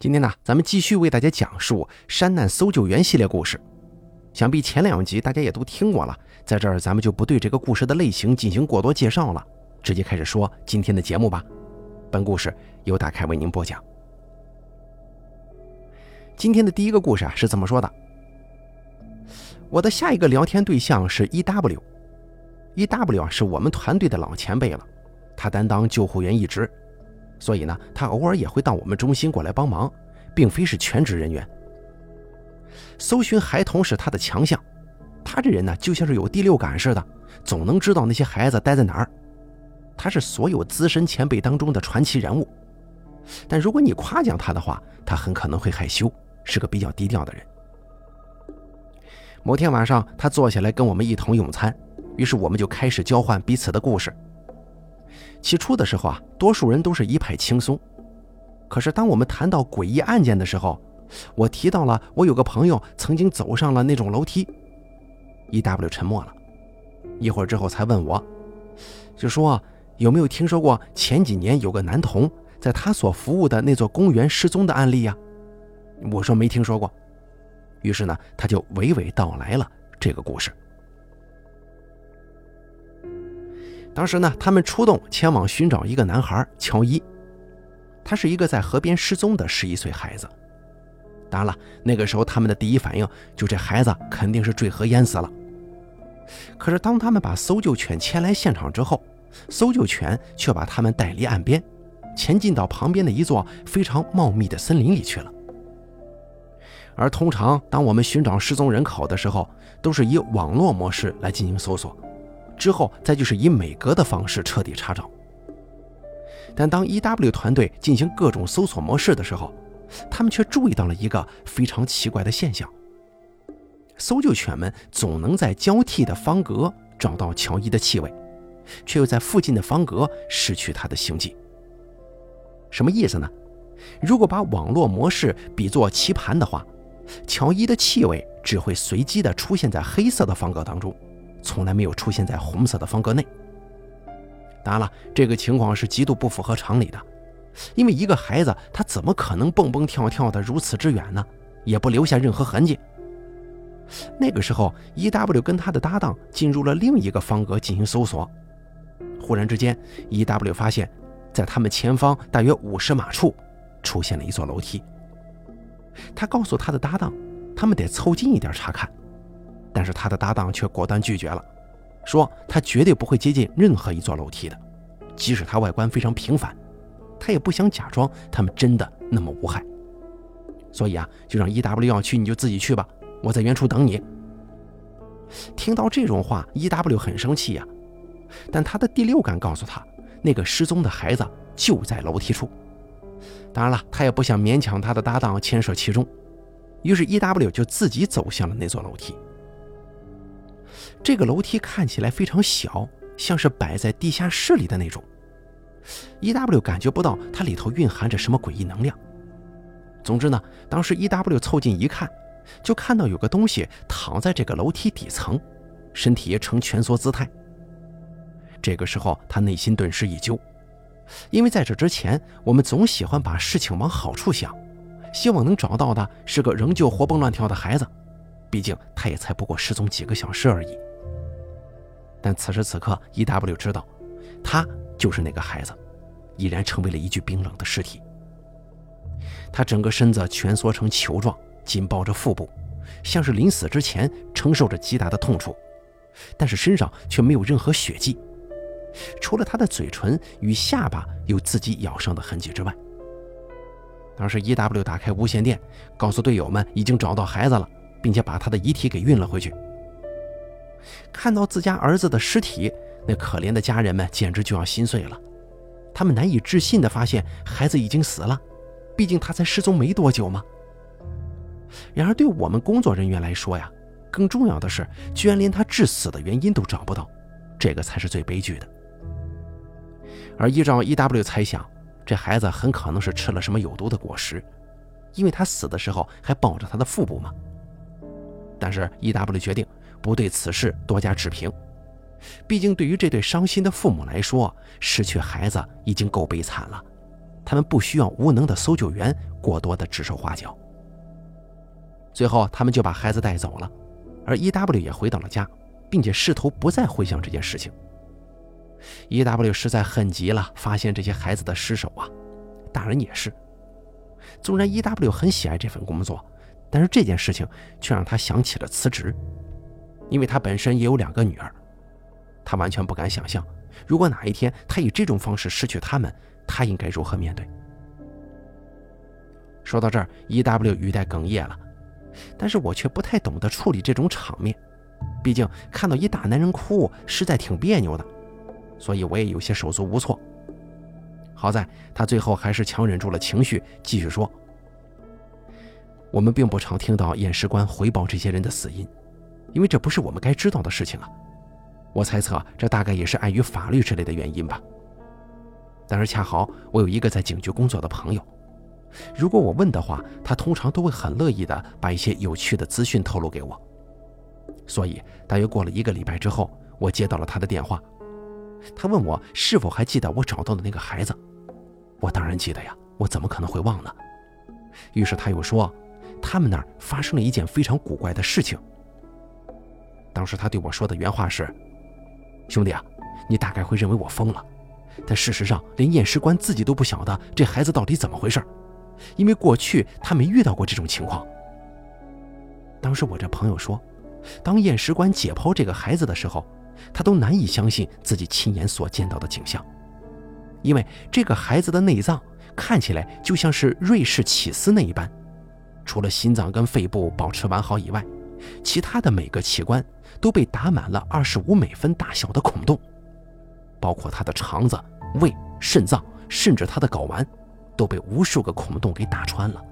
今天呢，咱们继续为大家讲述山难搜救员系列故事。想必前两集大家也都听过了，在这儿咱们就不对这个故事的类型进行过多介绍了，直接开始说今天的节目吧。本故事由大凯为您播讲。今天的第一个故事啊是怎么说的：我的下一个聊天对象是 E.W.，E.W. 啊是我们团队的老前辈了，他担当救护员一职。所以呢，他偶尔也会到我们中心过来帮忙，并非是全职人员。搜寻孩童是他的强项，他这人呢就像是有第六感似的，总能知道那些孩子待在哪儿。他是所有资深前辈当中的传奇人物，但如果你夸奖他的话，他很可能会害羞，是个比较低调的人。某天晚上，他坐下来跟我们一同用餐，于是我们就开始交换彼此的故事。起初的时候啊，多数人都是一派轻松。可是当我们谈到诡异案件的时候，我提到了我有个朋友曾经走上了那种楼梯。E.W. 沉默了一会儿之后才问我，就说有没有听说过前几年有个男童在他所服务的那座公园失踪的案例呀？我说没听说过。于是呢，他就娓娓道来了这个故事。当时呢，他们出动前往寻找一个男孩乔伊，他是一个在河边失踪的十一岁孩子。当然了，那个时候他们的第一反应就这孩子肯定是坠河淹死了。可是当他们把搜救犬牵来现场之后，搜救犬却把他们带离岸边，前进到旁边的一座非常茂密的森林里去了。而通常当我们寻找失踪人口的时候，都是以网络模式来进行搜索。之后再就是以美格的方式彻底查找，但当 E.W 团队进行各种搜索模式的时候，他们却注意到了一个非常奇怪的现象：搜救犬们总能在交替的方格找到乔伊的气味，却又在附近的方格失去他的行迹。什么意思呢？如果把网络模式比作棋盘的话，乔伊的气味只会随机地出现在黑色的方格当中。从来没有出现在红色的方格内。当然了，这个情况是极度不符合常理的，因为一个孩子他怎么可能蹦蹦跳跳的如此之远呢？也不留下任何痕迹。那个时候，E.W 跟他的搭档进入了另一个方格进行搜索。忽然之间，E.W 发现，在他们前方大约五十码处，出现了一座楼梯。他告诉他的搭档，他们得凑近一点查看。但是他的搭档却果断拒绝了，说他绝对不会接近任何一座楼梯的，即使它外观非常平凡，他也不想假装他们真的那么无害。所以啊，就让 E.W 要去你就自己去吧，我在原处等你。听到这种话，E.W 很生气呀，但他的第六感告诉他，那个失踪的孩子就在楼梯处。当然了，他也不想勉强他的搭档牵涉其中，于是 E.W 就自己走向了那座楼梯。这个楼梯看起来非常小，像是摆在地下室里的那种。E.W 感觉不到它里头蕴含着什么诡异能量。总之呢，当时 E.W 凑近一看，就看到有个东西躺在这个楼梯底层，身体呈蜷缩姿态。这个时候，他内心顿时一揪，因为在这之前，我们总喜欢把事情往好处想，希望能找到的是个仍旧活蹦乱跳的孩子。毕竟他也才不过失踪几个小时而已。但此时此刻，E.W 知道，他就是那个孩子，已然成为了一具冰冷的尸体。他整个身子蜷缩成球状，紧抱着腹部，像是临死之前承受着极大的痛楚，但是身上却没有任何血迹，除了他的嘴唇与下巴有自己咬伤的痕迹之外。当时 E.W 打开无线电，告诉队友们已经找到孩子了。并且把他的遗体给运了回去。看到自家儿子的尸体，那可怜的家人们简直就要心碎了。他们难以置信地发现孩子已经死了，毕竟他才失踪没多久嘛。然而，对我们工作人员来说呀，更重要的是，居然连他致死的原因都找不到，这个才是最悲剧的。而依照 E.W 猜想，这孩子很可能是吃了什么有毒的果实，因为他死的时候还抱着他的腹部嘛。但是 E.W 决定不对此事多加置评，毕竟对于这对伤心的父母来说，失去孩子已经够悲惨了，他们不需要无能的搜救员过多的指手画脚。最后，他们就把孩子带走了，而 E.W 也回到了家，并且试图不再回想这件事情。E.W 实在恨极了，发现这些孩子的尸首啊，大人也是。纵然 E.W 很喜爱这份工作，但是这件事情却让他想起了辞职，因为他本身也有两个女儿，他完全不敢想象，如果哪一天他以这种方式失去他们，他应该如何面对。说到这儿，E.W 语带哽咽了，但是我却不太懂得处理这种场面，毕竟看到一大男人哭，实在挺别扭的，所以我也有些手足无措。好在他最后还是强忍住了情绪，继续说：“我们并不常听到验尸官回报这些人的死因，因为这不是我们该知道的事情啊。我猜测这大概也是碍于法律之类的原因吧。但是恰好我有一个在警局工作的朋友，如果我问的话，他通常都会很乐意的把一些有趣的资讯透露给我。所以大约过了一个礼拜之后，我接到了他的电话，他问我是否还记得我找到的那个孩子。”我当然记得呀，我怎么可能会忘呢？于是他又说，他们那儿发生了一件非常古怪的事情。当时他对我说的原话是：“兄弟啊，你大概会认为我疯了，但事实上连验尸官自己都不晓得这孩子到底怎么回事，因为过去他没遇到过这种情况。”当时我这朋友说，当验尸官解剖这个孩子的时候，他都难以相信自己亲眼所见到的景象。因为这个孩子的内脏看起来就像是瑞士起司那一般，除了心脏跟肺部保持完好以外，其他的每个器官都被打满了二十五美分大小的孔洞，包括他的肠子、胃、肾脏，甚至他的睾丸，都被无数个孔洞给打穿了。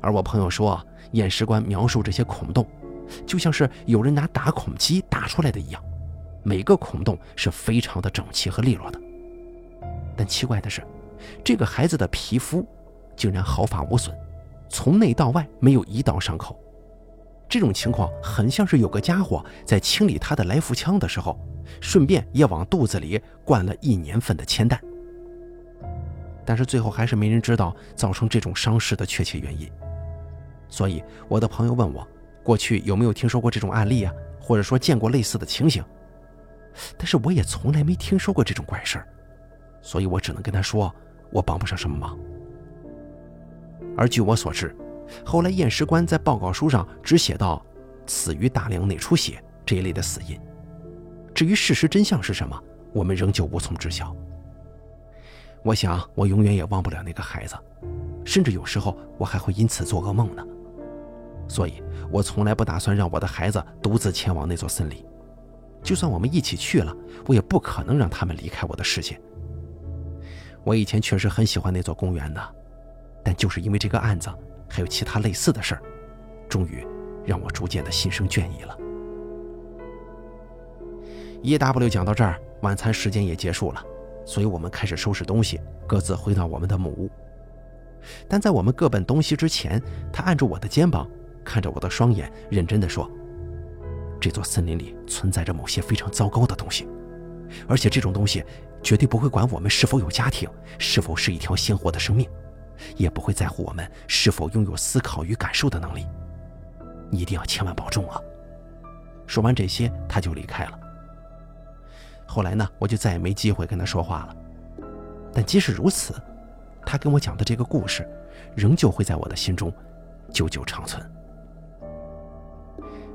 而我朋友说，验尸官描述这些孔洞，就像是有人拿打孔机打出来的一样，每个孔洞是非常的整齐和利落的。但奇怪的是，这个孩子的皮肤竟然毫发无损，从内到外没有一道伤口。这种情况很像是有个家伙在清理他的来福枪的时候，顺便也往肚子里灌了一年份的铅弹。但是最后还是没人知道造成这种伤势的确切原因。所以我的朋友问我，过去有没有听说过这种案例啊，或者说见过类似的情形？但是我也从来没听说过这种怪事儿。所以我只能跟他说，我帮不上什么忙。而据我所知，后来验尸官在报告书上只写到“死于大量内出血”这一类的死因。至于事实真相是什么，我们仍旧无从知晓。我想，我永远也忘不了那个孩子，甚至有时候我还会因此做噩梦呢。所以，我从来不打算让我的孩子独自前往那座森林。就算我们一起去了，我也不可能让他们离开我的视线。我以前确实很喜欢那座公园的，但就是因为这个案子，还有其他类似的事儿，终于让我逐渐的心生倦意了。E.W. 讲到这儿，晚餐时间也结束了，所以我们开始收拾东西，各自回到我们的木屋。但在我们各奔东西之前，他按住我的肩膀，看着我的双眼，认真的说：“这座森林里存在着某些非常糟糕的东西，而且这种东西……”绝对不会管我们是否有家庭，是否是一条鲜活的生命，也不会在乎我们是否拥有思考与感受的能力。你一定要千万保重啊！说完这些，他就离开了。后来呢，我就再也没机会跟他说话了。但即使如此，他跟我讲的这个故事，仍旧会在我的心中久久长存。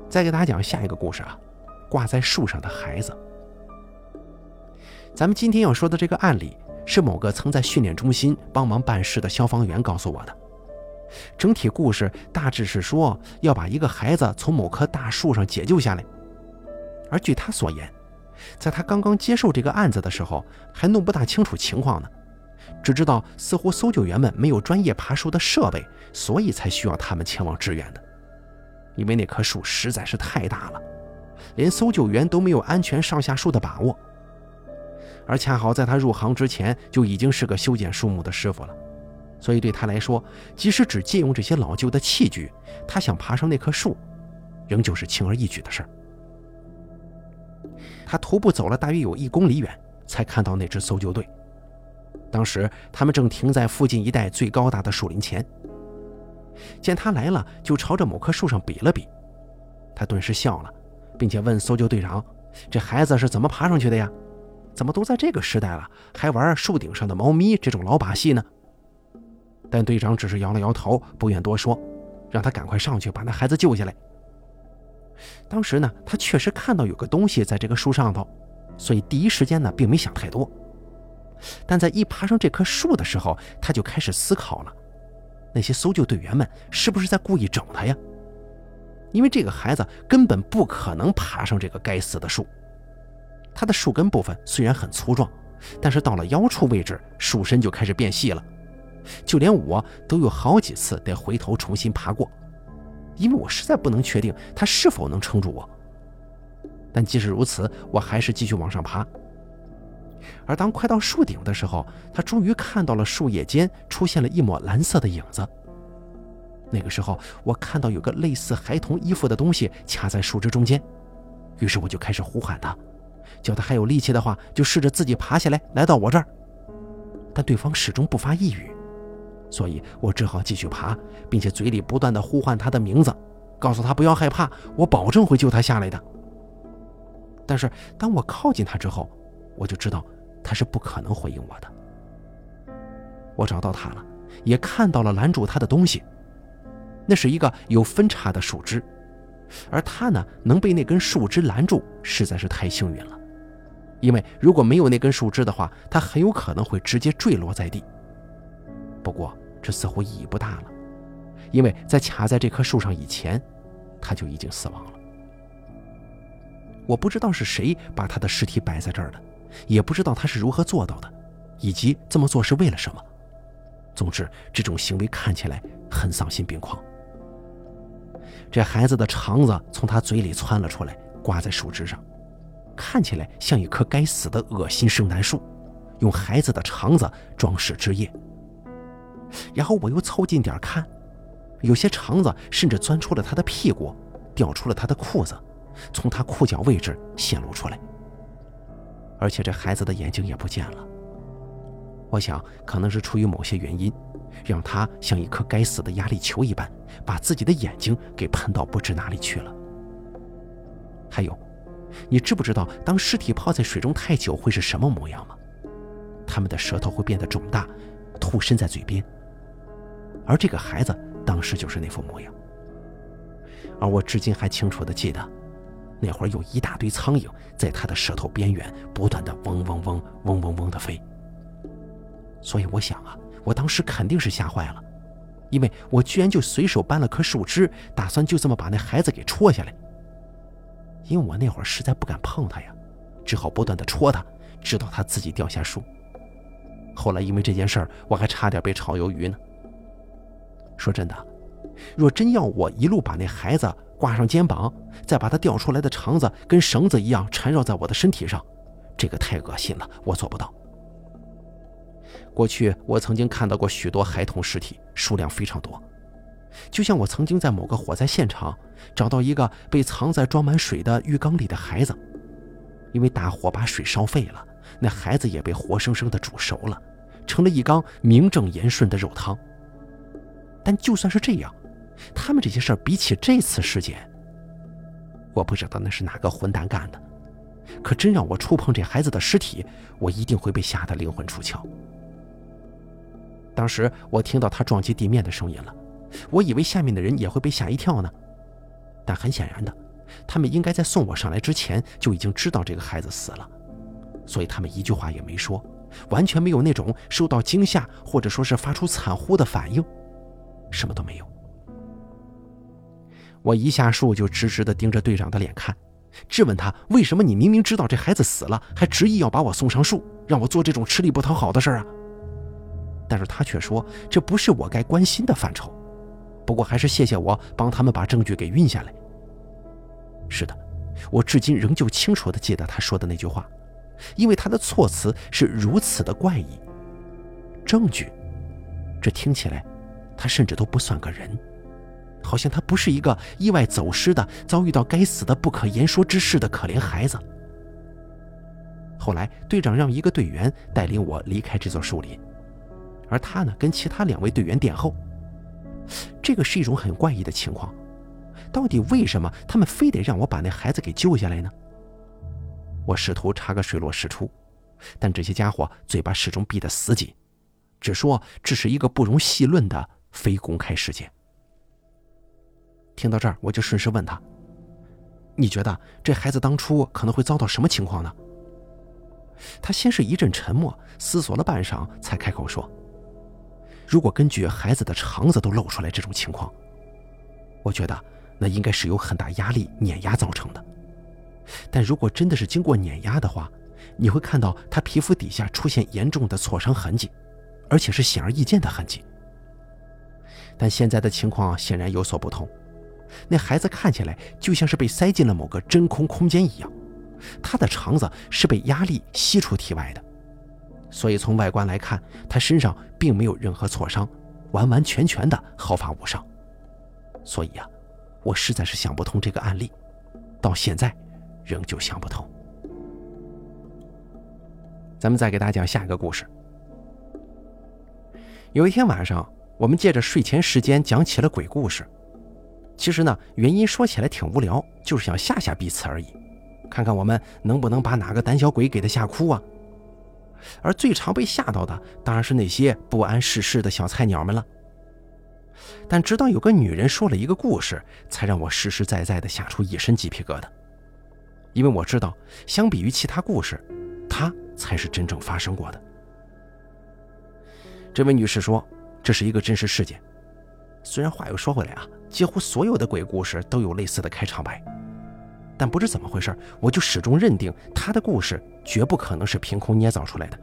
再给大家讲下一个故事啊，挂在树上的孩子。咱们今天要说的这个案例，是某个曾在训练中心帮忙办事的消防员告诉我的。整体故事大致是说，要把一个孩子从某棵大树上解救下来。而据他所言，在他刚刚接受这个案子的时候，还弄不大清楚情况呢，只知道似乎搜救员们没有专业爬树的设备，所以才需要他们前往支援的。因为那棵树实在是太大了，连搜救员都没有安全上下树的把握。而恰好在他入行之前就已经是个修剪树木的师傅了，所以对他来说，即使只借用这些老旧的器具，他想爬上那棵树，仍旧是轻而易举的事儿。他徒步走了大约有一公里远，才看到那支搜救队。当时他们正停在附近一带最高大的树林前。见他来了，就朝着某棵树上比了比。他顿时笑了，并且问搜救队长：“这孩子是怎么爬上去的呀？怎么都在这个时代了，还玩树顶上的猫咪这种老把戏呢？”但队长只是摇了摇头，不愿多说，让他赶快上去把那孩子救下来。当时呢，他确实看到有个东西在这个树上头，所以第一时间呢，并没想太多。但在一爬上这棵树的时候，他就开始思考了：那些搜救队员们是不是在故意整他呀？因为这个孩子根本不可能爬上这个该死的树。它的树根部分虽然很粗壮，但是到了腰处位置，树身就开始变细了。就连我都有好几次得回头重新爬过，因为我实在不能确定它是否能撑住我。但即使如此，我还是继续往上爬。而当快到树顶的时候，他终于看到了树叶间出现了一抹蓝色的影子。那个时候，我看到有个类似孩童衣服的东西卡在树枝中间，于是我就开始呼喊他，叫他还有力气的话，就试着自己爬下来，来到我这儿。但对方始终不发一语，所以我只好继续爬，并且嘴里不断的呼唤他的名字，告诉他不要害怕，我保证会救他下来的。但是当我靠近他之后，我就知道他是不可能回应我的。我找到他了，也看到了拦住他的东西。那是一个有分叉的树枝，而他呢，能被那根树枝拦住，实在是太幸运了。因为如果没有那根树枝的话，他很有可能会直接坠落在地。不过这似乎意义不大了，因为在卡在这棵树上以前，他就已经死亡了。我不知道是谁把他的尸体摆在这儿的，也不知道他是如何做到的，以及这么做是为了什么。总之，这种行为看起来很丧心病狂。这孩子的肠子从他嘴里窜了出来，挂在树枝上，看起来像一棵该死的恶心圣诞树，用孩子的肠子装饰枝叶。然后我又凑近点看，有些肠子甚至钻出了他的屁股，掉出了他的裤子，从他裤脚位置显露出来。而且这孩子的眼睛也不见了。我想，可能是出于某些原因。让他像一颗该死的压力球一般，把自己的眼睛给喷到不知哪里去了。还有，你知不知道，当尸体泡在水中太久会是什么模样吗？他们的舌头会变得肿大，吐伸在嘴边。而这个孩子当时就是那副模样。而我至今还清楚地记得，那会儿有一大堆苍蝇在他的舌头边缘不断的嗡嗡嗡、嗡嗡嗡地飞。所以我想啊。我当时肯定是吓坏了，因为我居然就随手搬了棵树枝，打算就这么把那孩子给戳下来。因为我那会儿实在不敢碰他呀，只好不断的戳他，直到他自己掉下树。后来因为这件事儿，我还差点被炒鱿鱼呢。说真的，若真要我一路把那孩子挂上肩膀，再把他掉出来的肠子跟绳子一样缠绕在我的身体上，这个太恶心了，我做不到。过去我曾经看到过许多孩童尸体，数量非常多。就像我曾经在某个火灾现场找到一个被藏在装满水的浴缸里的孩子，因为大火把水烧沸了，那孩子也被活生生的煮熟了，成了一缸名正言顺的肉汤。但就算是这样，他们这些事儿比起这次事件，我不知道那是哪个混蛋干的。可真让我触碰这孩子的尸体，我一定会被吓得灵魂出窍。当时我听到他撞击地面的声音了，我以为下面的人也会被吓一跳呢。但很显然的，他们应该在送我上来之前就已经知道这个孩子死了，所以他们一句话也没说，完全没有那种受到惊吓或者说是发出惨呼的反应，什么都没有。我一下树就直直地盯着队长的脸看，质问他：为什么你明明知道这孩子死了，还执意要把我送上树，让我做这种吃力不讨好的事儿啊？但是他却说这不是我该关心的范畴，不过还是谢谢我帮他们把证据给运下来。是的，我至今仍旧清楚地记得他说的那句话，因为他的措辞是如此的怪异。证据，这听起来，他甚至都不算个人，好像他不是一个意外走失的、遭遇到该死的不可言说之事的可怜孩子。后来队长让一个队员带领我离开这座树林，而他呢跟其他两位队员殿后。这个是一种很怪异的情况，到底为什么他们非得让我把那孩子给救下来呢？我试图查个水落石出，但这些家伙嘴巴始终闭得死紧，只说这是一个不容细论的非公开事件。听到这儿，我就顺势问他：“你觉得这孩子当初可能会遭到什么情况呢？”他先是一阵沉默，思索了半晌，才开口说。如果根据孩子的肠子都露出来这种情况，我觉得那应该是有很大压力碾压造成的。但如果真的是经过碾压的话，你会看到他皮肤底下出现严重的挫伤痕迹，而且是显而易见的痕迹。但现在的情况显然有所不同，那孩子看起来就像是被塞进了某个真空空间一样，他的肠子是被压力吸出体外的。所以从外观来看，他身上并没有任何挫伤，完完全全的毫发无伤。所以啊，我实在是想不通这个案例，到现在仍旧想不通。咱们再给大家讲下一个故事。有一天晚上，我们借着睡前时间讲起了鬼故事。其实呢，原因说起来挺无聊，就是想吓吓彼此而已，看看我们能不能把哪个胆小鬼给他吓哭啊。而最常被吓到的，当然是那些不谙世事的小菜鸟们了。但直到有个女人说了一个故事，才让我实实在在的吓出一身鸡皮疙瘩。因为我知道，相比于其他故事，她才是真正发生过的。这位女士说，这是一个真实事件。虽然话又说回来啊，几乎所有的鬼故事都有类似的开场白。但不知怎么回事，我就始终认定他的故事绝不可能是凭空捏造出来的，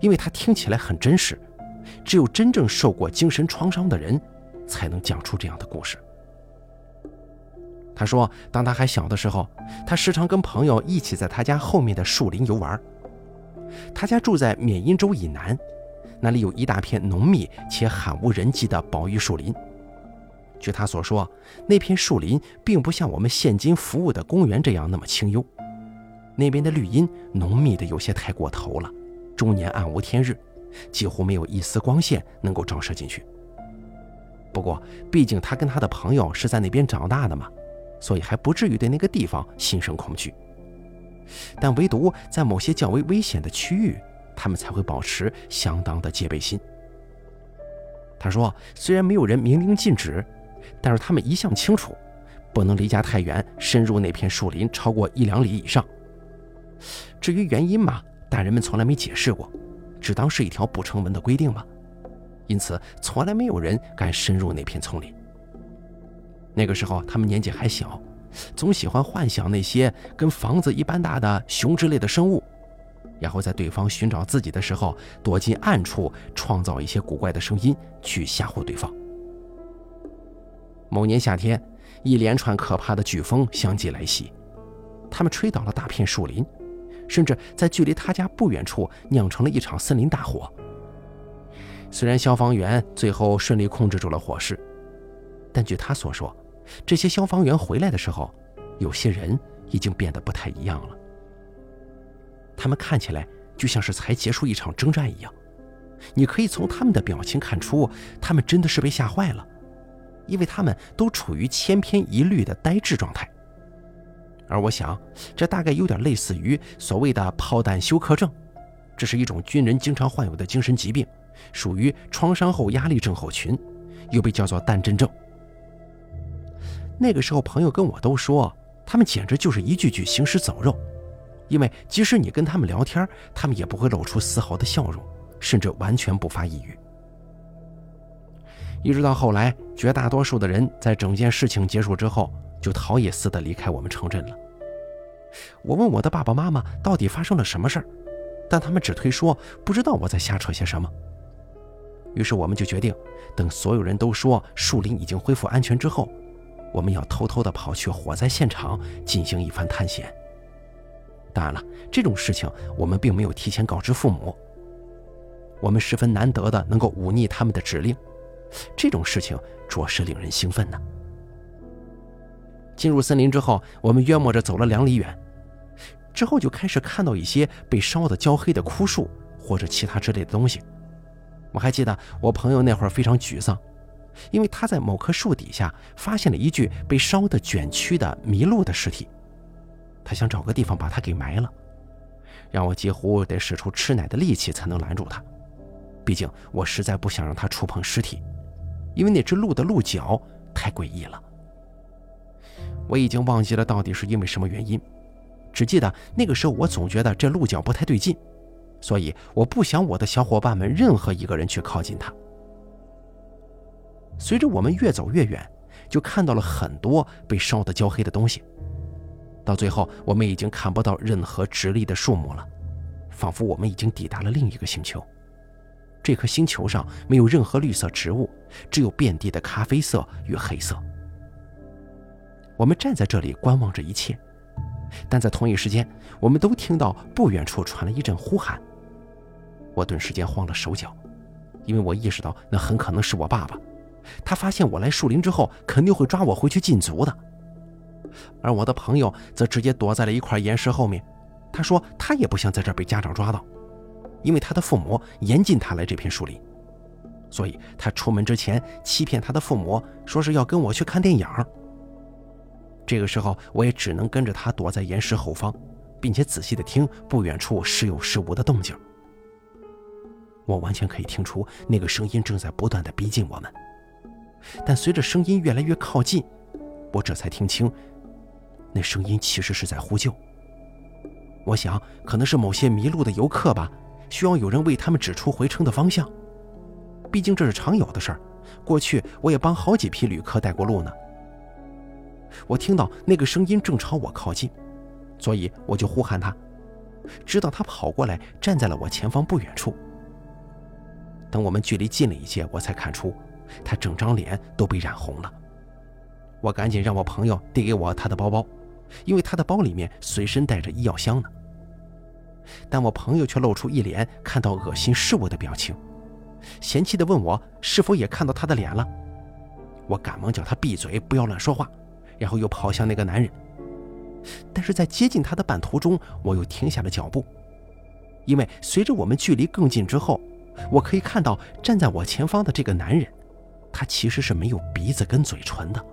因为他听起来很真实。只有真正受过精神创伤的人，才能讲出这样的故事。他说，当他还小的时候，他时常跟朋友一起在他家后面的树林游玩。他家住在缅因州以南，那里有一大片浓密且罕无人迹的宝玉树林。据他所说，那片树林并不像我们现今服务的公园这样那么清幽，那边的绿荫浓密的有些太过头了，终年暗无天日，几乎没有一丝光线能够照射进去。不过，毕竟他跟他的朋友是在那边长大的嘛，所以还不至于对那个地方心生恐惧。但唯独在某些较为危险的区域，他们才会保持相当的戒备心。他说，虽然没有人明令禁止。但是他们一向清楚，不能离家太远，深入那片树林超过一两里以上。至于原因嘛，大人们从来没解释过，只当是一条不成文的规定吧。因此，从来没有人敢深入那片丛林。那个时候，他们年纪还小，总喜欢幻想那些跟房子一般大的熊之类的生物，然后在对方寻找自己的时候，躲进暗处，创造一些古怪的声音去吓唬对方。某年夏天，一连串可怕的飓风相继来袭，他们吹倒了大片树林，甚至在距离他家不远处酿成了一场森林大火。虽然消防员最后顺利控制住了火势，但据他所说，这些消防员回来的时候，有些人已经变得不太一样了。他们看起来就像是才结束一场征战一样，你可以从他们的表情看出，他们真的是被吓坏了。因为他们都处于千篇一律的呆滞状态，而我想，这大概有点类似于所谓的炮弹休克症，这是一种军人经常患有的精神疾病，属于创伤后压力症候群，又被叫做弹震症。那个时候，朋友跟我都说，他们简直就是一具具行尸走肉，因为即使你跟他们聊天，他们也不会露出丝毫的笑容，甚至完全不发一语。一直到后来，绝大多数的人在整件事情结束之后，就逃也似的离开我们城镇了。我问我的爸爸妈妈到底发生了什么事儿，但他们只推说不知道我在瞎扯些什么。于是我们就决定，等所有人都说树林已经恢复安全之后，我们要偷偷的跑去火灾现场进行一番探险。当然了，这种事情我们并没有提前告知父母。我们十分难得的能够忤逆他们的指令。这种事情着实令人兴奋呢。进入森林之后，我们约摸着走了两里远，之后就开始看到一些被烧得焦黑的枯树或者其他之类的东西。我还记得我朋友那会儿非常沮丧，因为他在某棵树底下发现了一具被烧得卷曲的麋鹿的尸体，他想找个地方把它给埋了，让我几乎得使出吃奶的力气才能拦住他。毕竟我实在不想让他触碰尸体，因为那只鹿的鹿角太诡异了。我已经忘记了到底是因为什么原因。只记得那个时候，我总觉得这鹿角不太对劲，所以我不想我的小伙伴们任何一个人去靠近它。随着我们越走越远，就看到了很多被烧得焦黑的东西。到最后，我们已经看不到任何直立的树木了，仿佛我们已经抵达了另一个星球。这颗星球上没有任何绿色植物，只有遍地的咖啡色与黑色。我们站在这里观望着一切。但在同一时间，我们都听到不远处传来一阵呼喊。我顿时间慌了手脚，因为我意识到那很可能是我爸爸。他发现我来树林之后，肯定会抓我回去禁足的。而我的朋友则直接躲在了一块岩石后面。他说他也不想在这儿被家长抓到，因为他的父母严禁他来这片树林，所以他出门之前欺骗他的父母，说是要跟我去看电影。这个时候，我也只能跟着他躲在岩石后方，并且仔细的听不远处时有时无的动静。我完全可以听出那个声音正在不断的逼近我们，但随着声音越来越靠近，我这才听清，那声音其实是在呼救。我想，可能是某些迷路的游客吧，需要有人为他们指出回程的方向。毕竟这是常有的事儿，过去我也帮好几批旅客带过路呢。我听到那个声音正朝我靠近，所以我就呼喊他，直到他跑过来，站在了我前方不远处。等我们距离近了一些，我才看出他整张脸都被染红了。我赶紧让我朋友递给我他的包包，因为他的包里面随身带着医药箱呢。但我朋友却露出一脸看到恶心事物的表情，嫌弃地问我是否也看到他的脸了。我赶忙叫他闭嘴，不要乱说话。然后又跑向那个男人，但是在接近他的半途中，我又停下了脚步，因为随着我们距离更近之后，我可以看到站在我前方的这个男人，他其实是没有鼻子跟嘴唇的，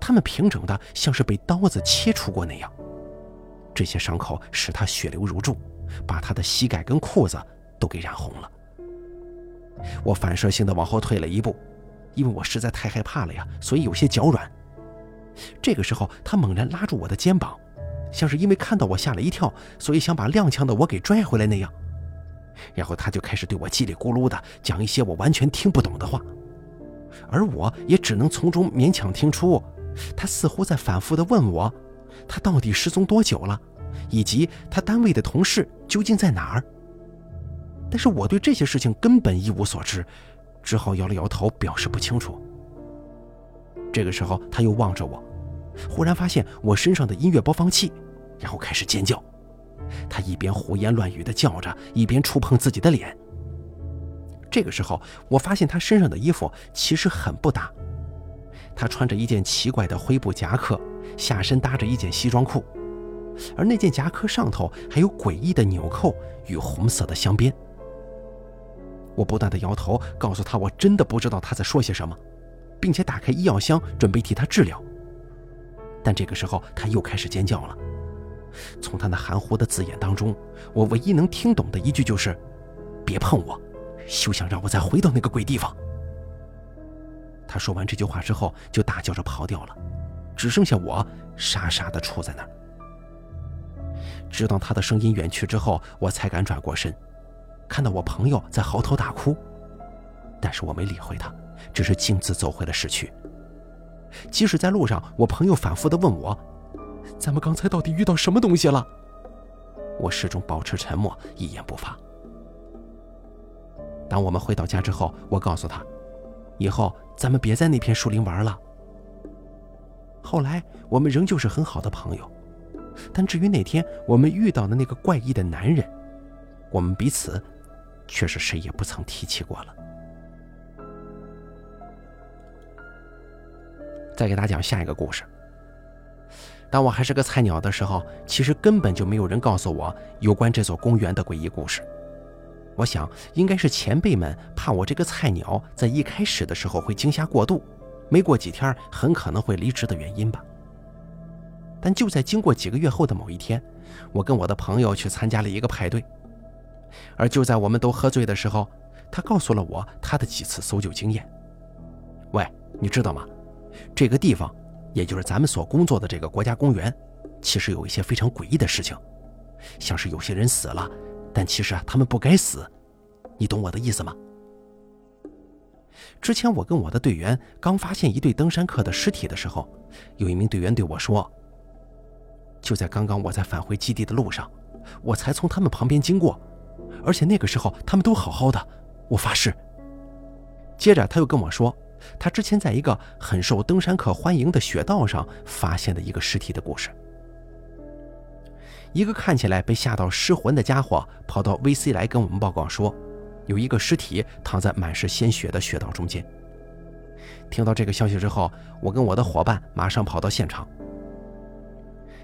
他们平整的像是被刀子切除过那样，这些伤口使他血流如注，把他的膝盖跟裤子都给染红了。我反射性的往后退了一步，因为我实在太害怕了呀，所以有些脚软。这个时候，他猛然拉住我的肩膀，像是因为看到我吓了一跳，所以想把踉跄的我给拽回来那样。然后他就开始对我叽里咕噜的讲一些我完全听不懂的话，而我也只能从中勉强听出，他似乎在反复的问我，他到底失踪多久了，以及他单位的同事究竟在哪儿。但是我对这些事情根本一无所知，只好摇了摇头，表示不清楚。这个时候，他又望着我，忽然发现我身上的音乐播放器，然后开始尖叫。他一边胡言乱语地叫着，一边触碰自己的脸。这个时候，我发现他身上的衣服其实很不搭，他穿着一件奇怪的灰布夹克，下身搭着一件西装裤，而那件夹克上头还有诡异的纽扣与红色的镶边。我不断地摇头，告诉他我真的不知道他在说些什么。并且打开医药箱，准备替他治疗。但这个时候，他又开始尖叫了。从他那含糊的字眼当中，我唯一能听懂的一句就是：“别碰我，休想让我再回到那个鬼地方。”他说完这句话之后，就大叫着跑掉了，只剩下我傻傻的杵在那儿。直到他的声音远去之后，我才敢转过身，看到我朋友在嚎啕大哭，但是我没理会他。只是径自走回了市区。即使在路上，我朋友反复的问我：“咱们刚才到底遇到什么东西了？”我始终保持沉默，一言不发。当我们回到家之后，我告诉他：“以后咱们别在那片树林玩了。”后来我们仍旧是很好的朋友，但至于那天我们遇到的那个怪异的男人，我们彼此却是谁也不曾提起过了。再给大家讲下一个故事。当我还是个菜鸟的时候，其实根本就没有人告诉我有关这座公园的诡异故事。我想，应该是前辈们怕我这个菜鸟在一开始的时候会惊吓过度，没过几天很可能会离职的原因吧。但就在经过几个月后的某一天，我跟我的朋友去参加了一个派对，而就在我们都喝醉的时候，他告诉了我他的几次搜救经验。喂，你知道吗？这个地方。也就是咱们所工作的这个国家公园，其实有一些非常诡异的事情，像是有些人死了，但其实啊他们不该死，你懂我的意思吗？之前我跟我的队员刚发现一对登山客的尸体的时候，有一名队员对我说：“就在刚刚我在返回基地的路上，我才从他们旁边经过，而且那个时候他们都好好的，我发誓。”接着他又跟我说。他之前在一个很受登山客欢迎的雪道上发现的一个尸体的故事。一个看起来被吓到失魂的家伙跑到 VC 来跟我们报告说，有一个尸体躺在满是鲜血的雪道中间。听到这个消息之后，我跟我的伙伴马上跑到现场。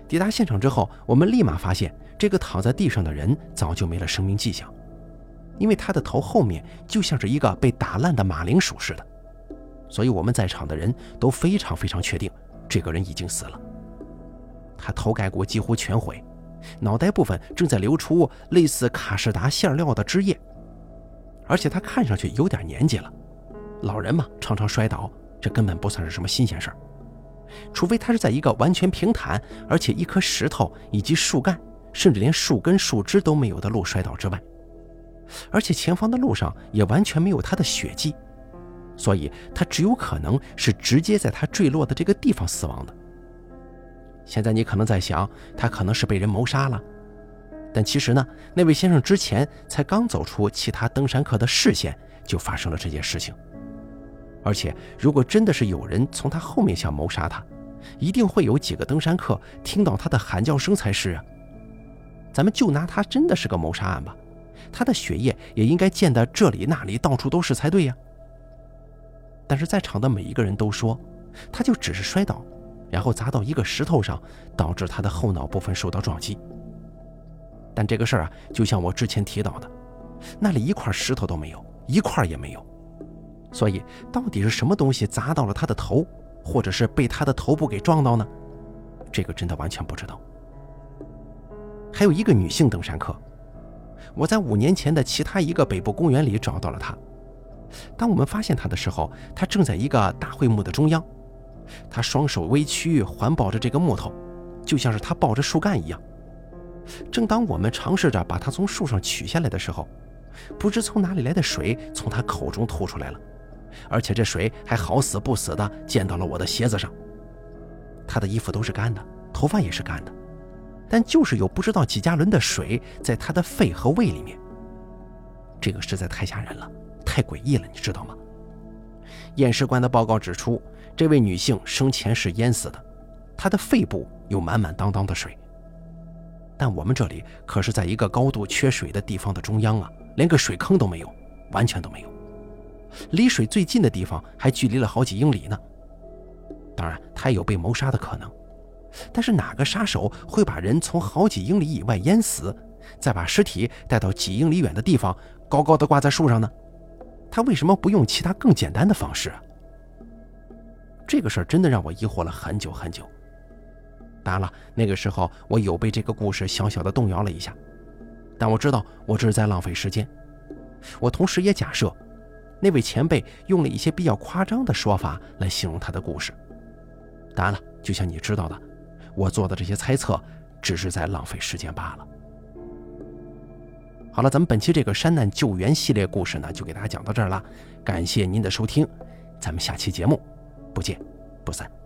抵达现场之后，我们立马发现这个躺在地上的人早就没了生命迹象，因为他的头后面就像是一个被打烂的马铃薯似的。所以我们在场的人都非常非常确定，这个人已经死了。他头盖骨几乎全毁，脑袋部分正在流出类似卡士达馅料的汁液，而且他看上去有点年纪了。老人嘛，常常摔倒，这根本不算是什么新鲜事儿。除非他是在一个完全平坦，而且一颗石头以及树干，甚至连树根树枝都没有的路摔倒之外，而且前方的路上也完全没有他的血迹。所以，他只有可能是直接在他坠落的这个地方死亡的。现在你可能在想，他可能是被人谋杀了，但其实呢，那位先生之前才刚走出其他登山客的视线，就发生了这件事情。而且，如果真的是有人从他后面想谋杀他，一定会有几个登山客听到他的喊叫声才是啊。咱们就拿他真的是个谋杀案吧，他的血液也应该溅得这里那里到处都是才对呀。但是在场的每一个人都说，他就只是摔倒，然后砸到一个石头上，导致他的后脑部分受到撞击。但这个事儿啊，就像我之前提到的，那里一块石头都没有，一块也没有。所以，到底是什么东西砸到了他的头，或者是被他的头部给撞到呢？这个真的完全不知道。还有一个女性登山客，我在五年前的其他一个北部公园里找到了她。当我们发现他的时候，他正在一个大会木的中央，他双手微曲环抱着这个木头，就像是他抱着树干一样。正当我们尝试着把他从树上取下来的时候，不知从哪里来的水从他口中吐出来了，而且这水还好死不死的溅到了我的鞋子上。他的衣服都是干的，头发也是干的，但就是有不知道几加仑的水在他的肺和胃里面。这个实在太吓人了。太诡异了，你知道吗？验尸官的报告指出，这位女性生前是淹死的，她的肺部有满满当当的水。但我们这里可是在一个高度缺水的地方的中央啊，连个水坑都没有，完全都没有。离水最近的地方还距离了好几英里呢。当然，她有被谋杀的可能，但是哪个杀手会把人从好几英里以外淹死，再把尸体带到几英里远的地方，高高的挂在树上呢？他为什么不用其他更简单的方式？这个事儿真的让我疑惑了很久很久。当然了，那个时候我有被这个故事小小的动摇了一下，但我知道我这是在浪费时间。我同时也假设，那位前辈用了一些比较夸张的说法来形容他的故事。当然了，就像你知道的，我做的这些猜测只是在浪费时间罢了。好了，咱们本期这个山难救援系列故事呢，就给大家讲到这儿了。感谢您的收听，咱们下期节目不见不散。